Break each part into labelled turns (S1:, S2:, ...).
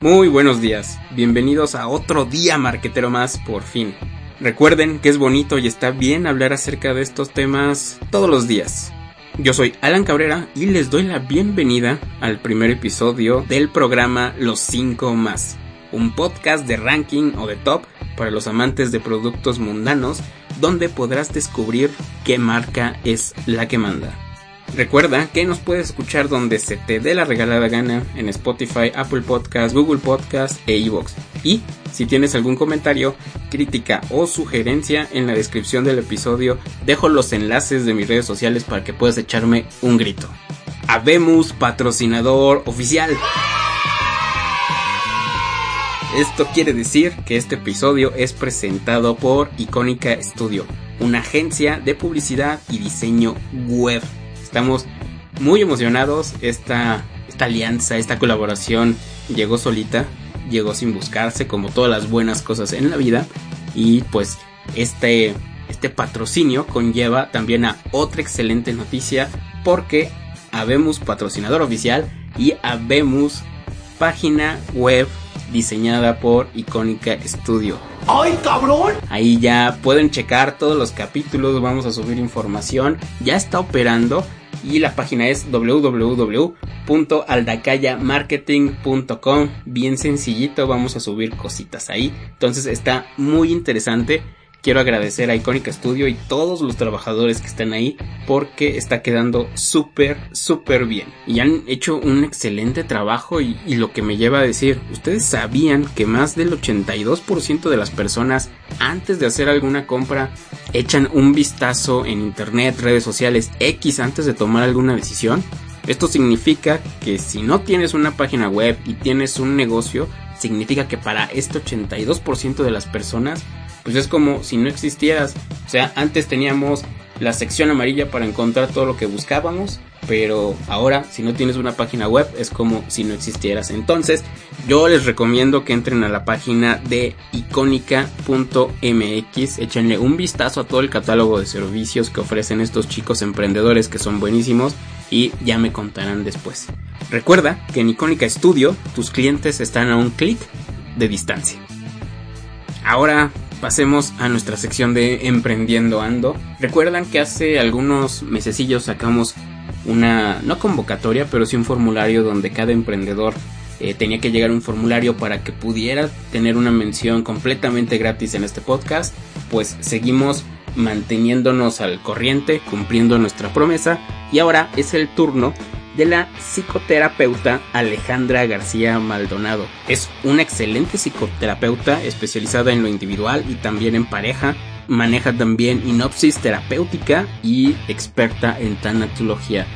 S1: Muy buenos días, bienvenidos a otro día marquetero más por fin. Recuerden que es bonito y está bien hablar acerca de estos temas todos los días. Yo soy Alan Cabrera y les doy la bienvenida al primer episodio del programa Los 5 más, un podcast de ranking o de top para los amantes de productos mundanos donde podrás descubrir qué marca es la que manda. Recuerda que nos puedes escuchar donde se te dé la regalada gana en Spotify, Apple Podcast, Google Podcast e iVoox. Y si tienes algún comentario, crítica o sugerencia en la descripción del episodio, dejo los enlaces de mis redes sociales para que puedas echarme un grito. Habemos patrocinador oficial. Esto quiere decir que este episodio es presentado por Icónica Studio, una agencia de publicidad y diseño web Estamos muy emocionados. Esta, esta alianza, esta colaboración llegó solita, llegó sin buscarse, como todas las buenas cosas en la vida. Y pues este, este patrocinio conlleva también a otra excelente noticia porque habemos patrocinador oficial y habemos página web diseñada por Icónica Studio.
S2: ¡Ay, cabrón!
S1: Ahí ya pueden checar todos los capítulos, vamos a subir información. Ya está operando y la página es www.aldacayamarketing.com. Bien sencillito, vamos a subir cositas ahí. Entonces está muy interesante Quiero agradecer a Icónica Studio y todos los trabajadores que están ahí porque está quedando súper, súper bien. Y han hecho un excelente trabajo y, y, lo que me lleva a decir, ustedes sabían que más del 82% de las personas antes de hacer alguna compra echan un vistazo en internet, redes sociales, X antes de tomar alguna decisión. Esto significa que si no tienes una página web y tienes un negocio, significa que para este 82% de las personas pues es como si no existieras. O sea, antes teníamos la sección amarilla para encontrar todo lo que buscábamos, pero ahora si no tienes una página web es como si no existieras. Entonces, yo les recomiendo que entren a la página de icónica.mx, échenle un vistazo a todo el catálogo de servicios que ofrecen estos chicos emprendedores que son buenísimos y ya me contarán después. Recuerda que en Icónica Studio tus clientes están a un clic de distancia. Ahora pasemos a nuestra sección de Emprendiendo Ando. Recuerdan que hace algunos mesecillos sacamos una, no convocatoria, pero sí un formulario donde cada emprendedor eh, tenía que llegar un formulario para que pudiera tener una mención completamente gratis en este podcast. Pues seguimos manteniéndonos al corriente, cumpliendo nuestra promesa y ahora es el turno de la psicoterapeuta Alejandra García Maldonado. Es una excelente psicoterapeuta especializada en lo individual y también en pareja. Maneja también inopsis terapéutica y experta en tanatología.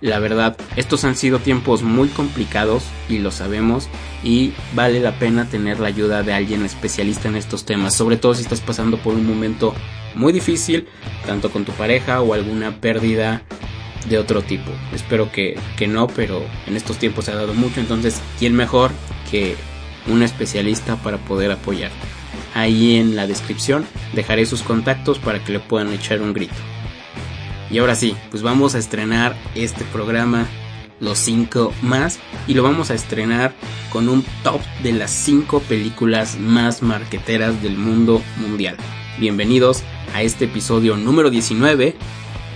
S1: La verdad, estos han sido tiempos muy complicados y lo sabemos y vale la pena tener la ayuda de alguien especialista en estos temas, sobre todo si estás pasando por un momento muy difícil, tanto con tu pareja o alguna pérdida de otro tipo. Espero que, que no, pero en estos tiempos se ha dado mucho, entonces, ¿quién mejor que un especialista para poder apoyar? Ahí en la descripción dejaré sus contactos para que le puedan echar un grito. Y ahora sí, pues vamos a estrenar este programa los 5 más y lo vamos a estrenar con un top de las 5 películas más marqueteras del mundo mundial. Bienvenidos a este episodio número 19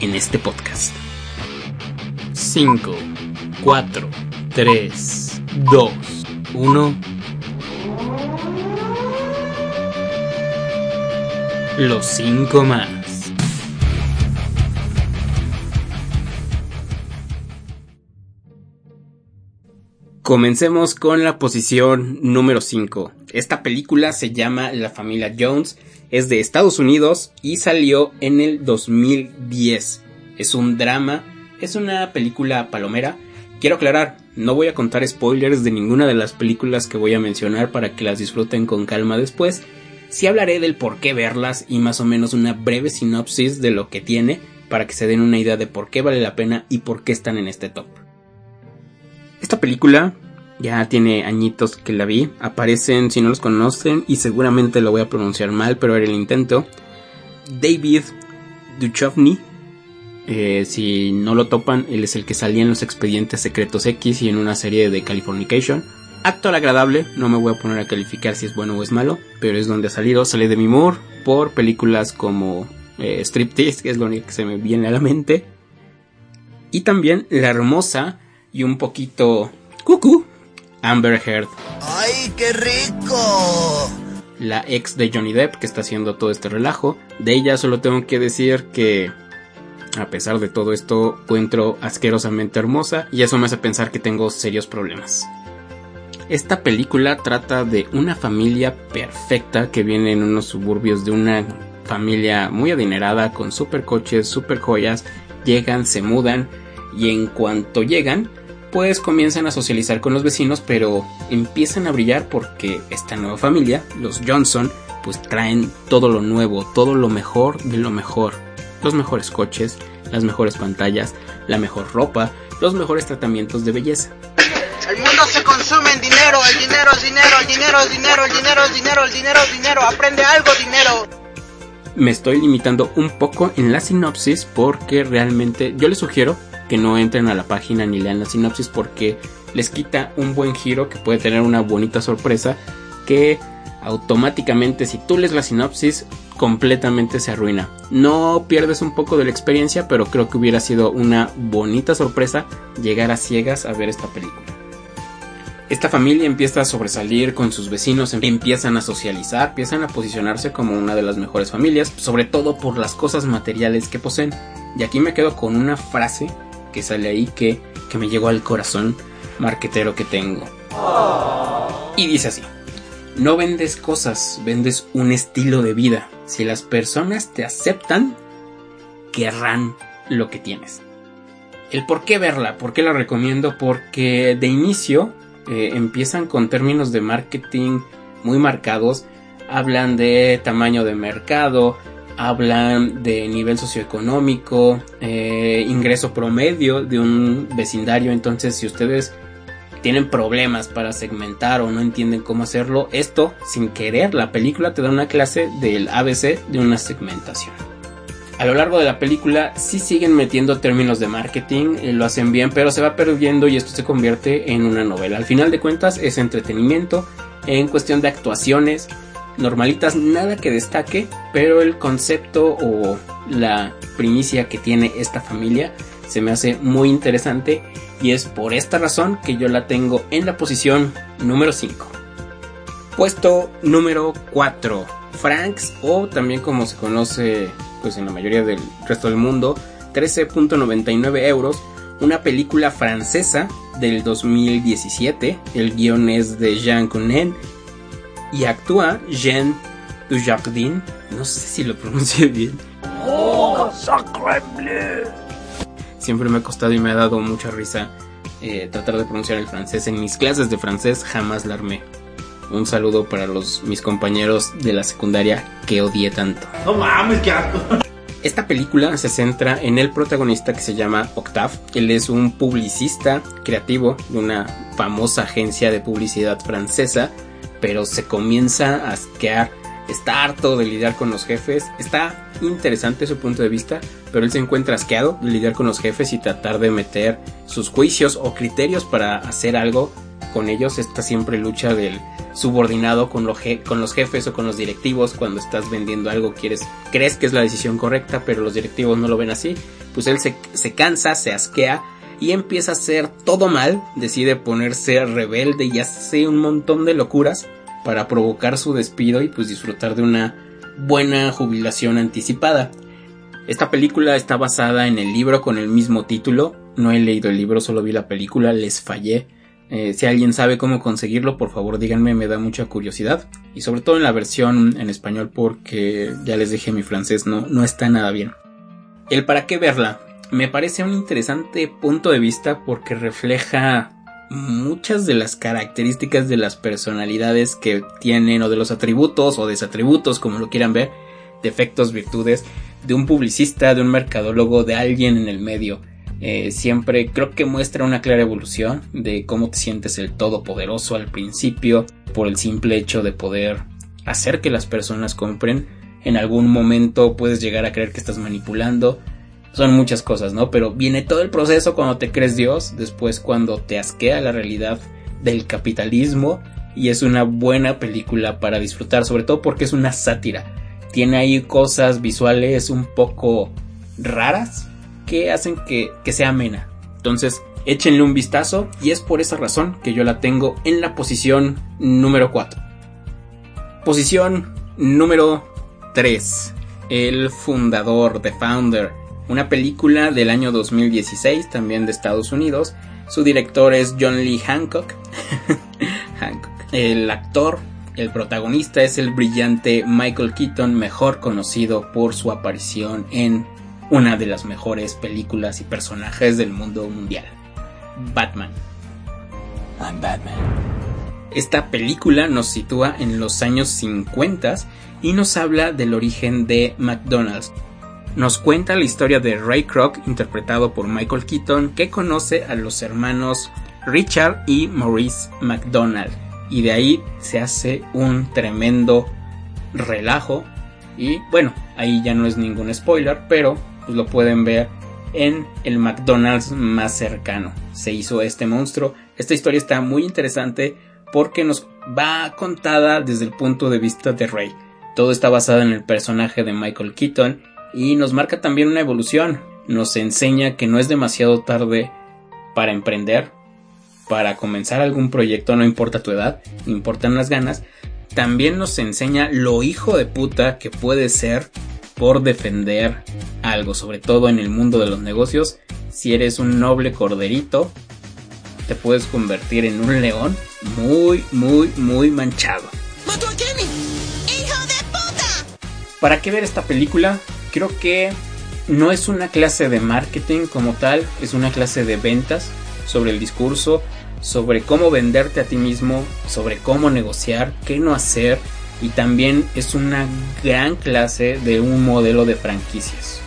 S1: en este podcast. 5, 4, 3, 2, 1. Los 5 más. Comencemos con la posición número 5. Esta película se llama La familia Jones, es de Estados Unidos y salió en el 2010. Es un drama es una película palomera. Quiero aclarar, no voy a contar spoilers de ninguna de las películas que voy a mencionar para que las disfruten con calma después. Sí hablaré del por qué verlas y más o menos una breve sinopsis de lo que tiene para que se den una idea de por qué vale la pena y por qué están en este top. Esta película ya tiene añitos que la vi, aparecen si no los conocen y seguramente lo voy a pronunciar mal, pero era el intento. David Duchovny eh, si no lo topan, él es el que salía en los expedientes secretos X y en una serie de Californication. Actor agradable, no me voy a poner a calificar si es bueno o es malo, pero es donde ha salido, sale de mi humor por películas como eh, Striptease, que es lo único que se me viene a la mente. Y también la hermosa y un poquito cucú Amber Heard.
S2: ¡Ay, qué rico!
S1: La ex de Johnny Depp que está haciendo todo este relajo. De ella solo tengo que decir que a pesar de todo esto encuentro asquerosamente hermosa y eso me hace pensar que tengo serios problemas. Esta película trata de una familia perfecta que viene en unos suburbios de una familia muy adinerada con super coches, super joyas, llegan, se mudan y en cuanto llegan pues comienzan a socializar con los vecinos pero empiezan a brillar porque esta nueva familia, los Johnson, pues traen todo lo nuevo, todo lo mejor de lo mejor. Los mejores coches, las mejores pantallas, la mejor ropa, los mejores tratamientos de belleza.
S2: El mundo se consume en dinero, el dinero es dinero, el dinero es dinero, el dinero es dinero, el dinero es dinero, aprende algo dinero.
S1: Me estoy limitando un poco en la sinopsis porque realmente yo les sugiero que no entren a la página ni lean la sinopsis porque les quita un buen giro que puede tener una bonita sorpresa que automáticamente si tú lees la sinopsis completamente se arruina. No pierdes un poco de la experiencia, pero creo que hubiera sido una bonita sorpresa llegar a ciegas a ver esta película. Esta familia empieza a sobresalir con sus vecinos, empiezan a socializar, empiezan a posicionarse como una de las mejores familias, sobre todo por las cosas materiales que poseen. Y aquí me quedo con una frase que sale ahí que, que me llegó al corazón marquetero que tengo. Y dice así, no vendes cosas, vendes un estilo de vida. Si las personas te aceptan, querrán lo que tienes. El por qué verla, por qué la recomiendo, porque de inicio eh, empiezan con términos de marketing muy marcados, hablan de tamaño de mercado, hablan de nivel socioeconómico, eh, ingreso promedio de un vecindario, entonces si ustedes tienen problemas para segmentar o no entienden cómo hacerlo, esto sin querer la película te da una clase del ABC de una segmentación a lo largo de la película sí siguen metiendo términos de marketing, eh, lo hacen bien, pero se va perdiendo y esto se convierte en una novela. Al final de cuentas es entretenimiento en cuestión de actuaciones normalitas, nada que destaque, pero el concepto o la primicia que tiene esta familia se me hace muy interesante y es por esta razón que yo la tengo en la posición número 5. Puesto número 4. Franks o también como se conoce pues en la mayoría del resto del mundo, 13.99 euros, una película francesa del 2017, el guion es de Jean Cunen y actúa Jean Dujardin, no sé si lo pronuncie bien. ¡Oh, Siempre me ha costado y me ha dado mucha risa eh, tratar de pronunciar el francés. En mis clases de francés jamás la armé. Un saludo para los mis compañeros de la secundaria que odié tanto.
S3: No mames, qué asco.
S1: Esta película se centra en el protagonista que se llama Octave. Él es un publicista creativo de una famosa agencia de publicidad francesa, pero se comienza a asquear. Está harto de lidiar con los jefes. Está interesante su punto de vista, pero él se encuentra asqueado de lidiar con los jefes y tratar de meter sus juicios o criterios para hacer algo con ellos. Esta siempre lucha del subordinado con, con los jefes o con los directivos cuando estás vendiendo algo quieres crees que es la decisión correcta pero los directivos no lo ven así pues él se, se cansa se asquea y empieza a hacer todo mal decide ponerse rebelde y hace un montón de locuras para provocar su despido y pues disfrutar de una buena jubilación anticipada esta película está basada en el libro con el mismo título no he leído el libro solo vi la película les fallé eh, si alguien sabe cómo conseguirlo, por favor díganme, me da mucha curiosidad. Y sobre todo en la versión en español porque ya les dije mi francés no, no está nada bien. El para qué verla. Me parece un interesante punto de vista porque refleja muchas de las características de las personalidades que tienen o de los atributos o desatributos como lo quieran ver, defectos, virtudes de un publicista, de un mercadólogo, de alguien en el medio. Eh, siempre creo que muestra una clara evolución de cómo te sientes el todopoderoso al principio por el simple hecho de poder hacer que las personas compren. En algún momento puedes llegar a creer que estás manipulando. Son muchas cosas, ¿no? Pero viene todo el proceso cuando te crees Dios, después cuando te asquea la realidad del capitalismo y es una buena película para disfrutar, sobre todo porque es una sátira. Tiene ahí cosas visuales un poco raras que hacen que, que sea amena. Entonces, échenle un vistazo y es por esa razón que yo la tengo en la posición número 4. Posición número 3. El fundador, The Founder, una película del año 2016, también de Estados Unidos. Su director es John Lee Hancock. Hancock. El actor, el protagonista es el brillante Michael Keaton, mejor conocido por su aparición en una de las mejores películas y personajes del mundo mundial, Batman. I'm Batman. Esta película nos sitúa en los años 50 y nos habla del origen de McDonald's. Nos cuenta la historia de Ray Kroc, interpretado por Michael Keaton, que conoce a los hermanos Richard y Maurice McDonald. Y de ahí se hace un tremendo relajo. Y bueno, ahí ya no es ningún spoiler, pero pues lo pueden ver en el McDonald's más cercano. Se hizo este monstruo. Esta historia está muy interesante porque nos va contada desde el punto de vista de Ray. Todo está basado en el personaje de Michael Keaton y nos marca también una evolución. Nos enseña que no es demasiado tarde para emprender, para comenzar algún proyecto, no importa tu edad, importan las ganas. También nos enseña lo hijo de puta que puede ser por defender algo, sobre todo en el mundo de los negocios. Si eres un noble corderito, te puedes convertir en un león muy, muy, muy manchado. ¡Mató a Kenny! ¡Hijo de puta! ¿Para qué ver esta película? Creo que no es una clase de marketing como tal, es una clase de ventas sobre el discurso, sobre cómo venderte a ti mismo, sobre cómo negociar, qué no hacer, y también es una gran clase de un modelo de franquicias.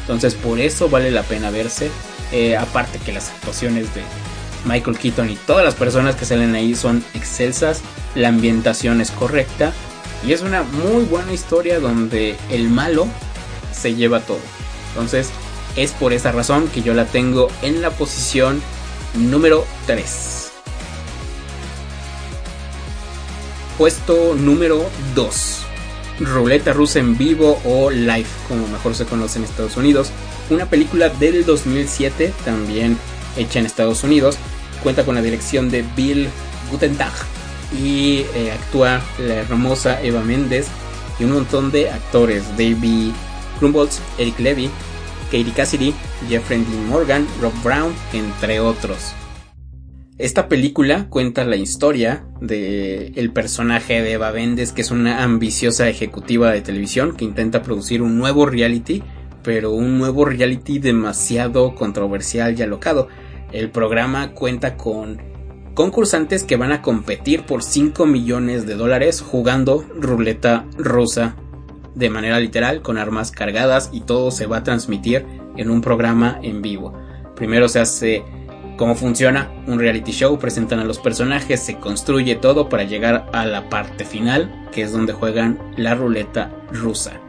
S1: Entonces por eso vale la pena verse. Eh, aparte que las actuaciones de Michael Keaton y todas las personas que salen ahí son excelsas, la ambientación es correcta y es una muy buena historia donde el malo se lleva todo. Entonces es por esa razón que yo la tengo en la posición número 3. Puesto número 2. Ruleta rusa en vivo o live, como mejor se conoce en Estados Unidos. Una película del 2007, también hecha en Estados Unidos. Cuenta con la dirección de Bill Gutentag y eh, actúa la hermosa Eva Méndez y un montón de actores: David Krumboltz, Eric Levy, Katie Cassidy, Jeffrey Dean Morgan, Rob Brown, entre otros. Esta película cuenta la historia de el personaje de Eva Méndez, que es una ambiciosa ejecutiva de televisión que intenta producir un nuevo reality, pero un nuevo reality demasiado controversial y alocado. El programa cuenta con concursantes que van a competir por 5 millones de dólares jugando ruleta rusa de manera literal con armas cargadas y todo se va a transmitir en un programa en vivo. Primero se hace cómo funciona un reality show, presentan a los personajes, se construye todo para llegar a la parte final, que es donde juegan la ruleta rusa.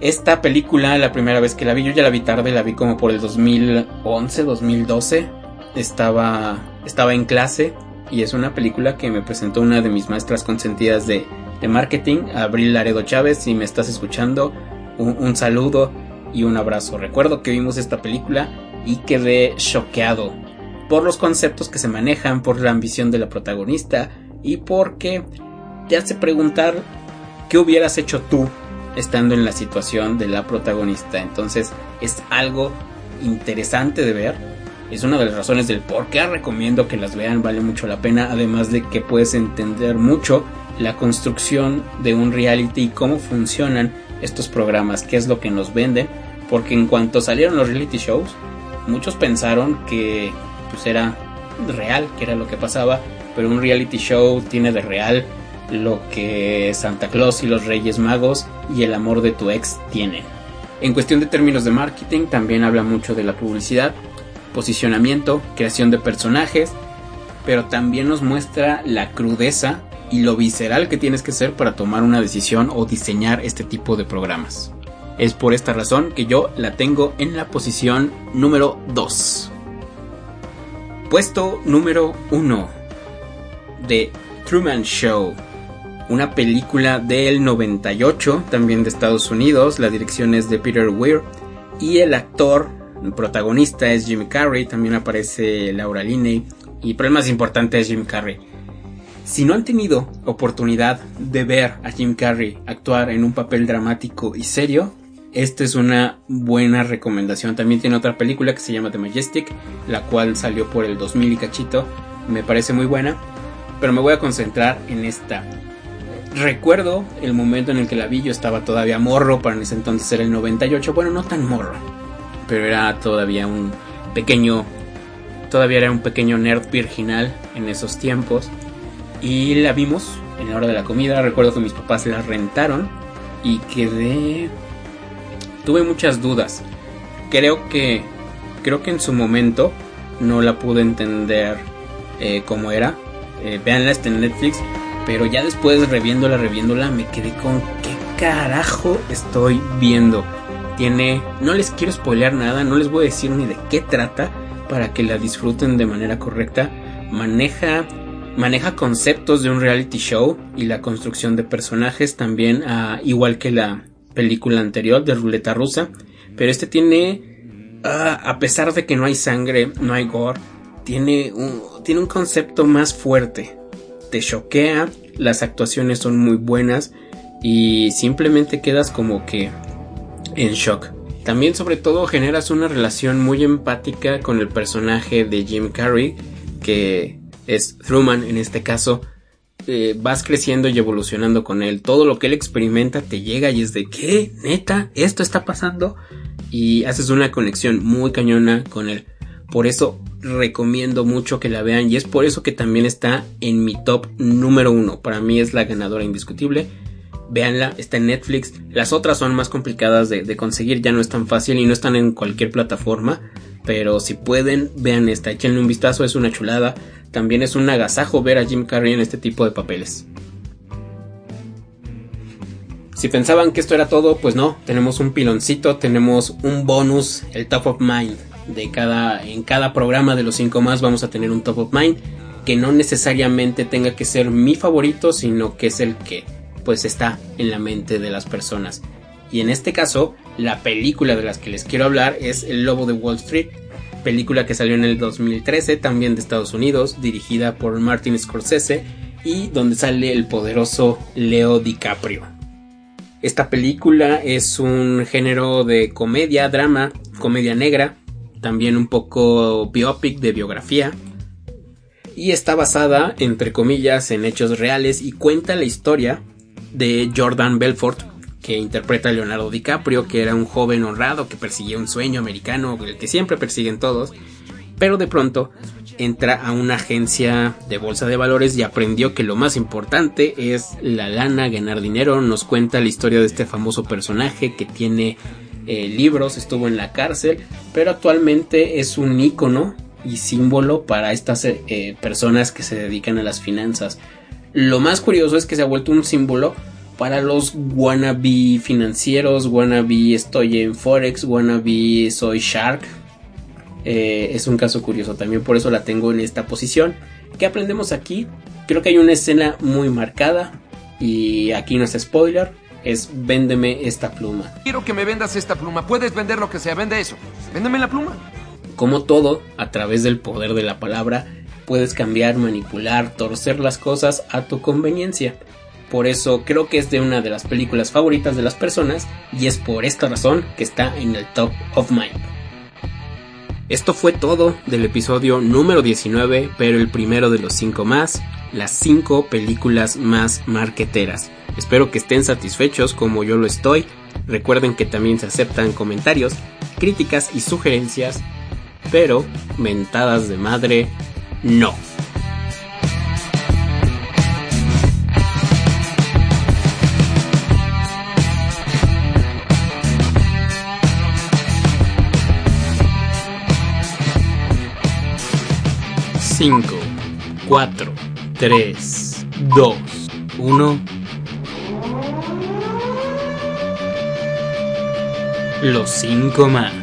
S1: Esta película, la primera vez que la vi, yo ya la vi tarde, la vi como por el 2011, 2012. Estaba, estaba en clase y es una película que me presentó una de mis maestras consentidas de, de marketing, Abril Laredo Chávez, si me estás escuchando, un saludo y un abrazo. Recuerdo que vimos esta película y quedé choqueado por los conceptos que se manejan, por la ambición de la protagonista y porque te hace preguntar qué hubieras hecho tú estando en la situación de la protagonista. Entonces es algo interesante de ver. Es una de las razones del por qué recomiendo que las vean, vale mucho la pena, además de que puedes entender mucho la construcción de un reality y cómo funcionan estos programas, qué es lo que nos venden, porque en cuanto salieron los reality shows, muchos pensaron que pues era real, que era lo que pasaba, pero un reality show tiene de real lo que Santa Claus y los Reyes Magos y el amor de tu ex tienen. En cuestión de términos de marketing también habla mucho de la publicidad, posicionamiento, creación de personajes, pero también nos muestra la crudeza y lo visceral que tienes que ser para tomar una decisión o diseñar este tipo de programas. Es por esta razón que yo la tengo en la posición número 2. Puesto número 1. The Truman Show, una película del 98, también de Estados Unidos. La dirección es de Peter Weir y el actor protagonista es Jim Carrey, también aparece Laura Linney y pero el más importante es Jim Carrey. Si no han tenido oportunidad de ver a Jim Carrey actuar en un papel dramático y serio, esta es una buena recomendación. También tiene otra película que se llama The Majestic, la cual salió por el 2000 y cachito. Me parece muy buena, pero me voy a concentrar en esta. Recuerdo el momento en el que la vi, yo estaba todavía morro, para ese entonces era el 98, bueno, no tan morro, pero era todavía un pequeño, todavía era un pequeño nerd virginal en esos tiempos. Y la vimos en la hora de la comida, recuerdo que mis papás la rentaron y quedé tuve muchas dudas. Creo que creo que en su momento no la pude entender eh, como era. Eh, veanla está en Netflix, pero ya después reviéndola, reviéndola, me quedé con qué carajo estoy viendo. Tiene, no les quiero spoilear nada, no les voy a decir ni de qué trata para que la disfruten de manera correcta. Maneja maneja conceptos de un reality show y la construcción de personajes también, ah, igual que la película anterior de Ruleta Rusa, pero este tiene, ah, a pesar de que no hay sangre, no hay gore, tiene un, tiene un concepto más fuerte. Te choquea, las actuaciones son muy buenas y simplemente quedas como que en shock. También sobre todo generas una relación muy empática con el personaje de Jim Carrey, que es Truman en este caso, eh, vas creciendo y evolucionando con él. Todo lo que él experimenta te llega y es de ¿qué? ¿Neta? ¿Esto está pasando? Y haces una conexión muy cañona con él. Por eso recomiendo mucho que la vean y es por eso que también está en mi top número uno. Para mí es la ganadora indiscutible. Véanla, está en Netflix. Las otras son más complicadas de, conseguir, ya no es tan fácil y no están en cualquier plataforma. Pero si pueden, vean esta, échenle un vistazo, es una chulada. También es un agasajo ver a Jim Carrey en este tipo de papeles. Si pensaban que esto era todo, pues no, tenemos un piloncito, tenemos un bonus, el top of mind. De cada, en cada programa de los 5 más vamos a tener un top of mind que no necesariamente tenga que ser mi favorito, sino que es el que pues está en la mente de las personas. Y en este caso, la película de las que les quiero hablar es El Lobo de Wall Street, película que salió en el 2013, también de Estados Unidos, dirigida por Martin Scorsese y donde sale el poderoso Leo DiCaprio. Esta película es un género de comedia, drama, comedia negra, también un poco biopic de biografía, y está basada, entre comillas, en hechos reales y cuenta la historia de Jordan Belfort, que interpreta a Leonardo DiCaprio, que era un joven honrado que perseguía un sueño americano, el que siempre persiguen todos, pero de pronto entra a una agencia de bolsa de valores y aprendió que lo más importante es la lana, ganar dinero. Nos cuenta la historia de este famoso personaje que tiene eh, libros, estuvo en la cárcel, pero actualmente es un ícono y símbolo para estas eh, personas que se dedican a las finanzas. Lo más curioso es que se ha vuelto un símbolo para los wannabe financieros, wannabe estoy en Forex, wannabe soy Shark. Eh, es un caso curioso también, por eso la tengo en esta posición. ¿Qué aprendemos aquí? Creo que hay una escena muy marcada y aquí no es spoiler. Es véndeme esta pluma.
S3: Quiero que me vendas esta pluma. Puedes vender lo que sea. Vende eso. Véndeme la pluma.
S1: Como todo, a través del poder de la palabra, puedes cambiar, manipular, torcer las cosas a tu conveniencia. Por eso creo que es de una de las películas favoritas de las personas y es por esta razón que está en el top of mind. Esto fue todo del episodio número 19, pero el primero de los 5 más, las 5 películas más marqueteras. Espero que estén satisfechos como yo lo estoy. Recuerden que también se aceptan comentarios, críticas y sugerencias, pero mentadas de madre, no. 5, 4, 3, 2, 1. Los 5 más.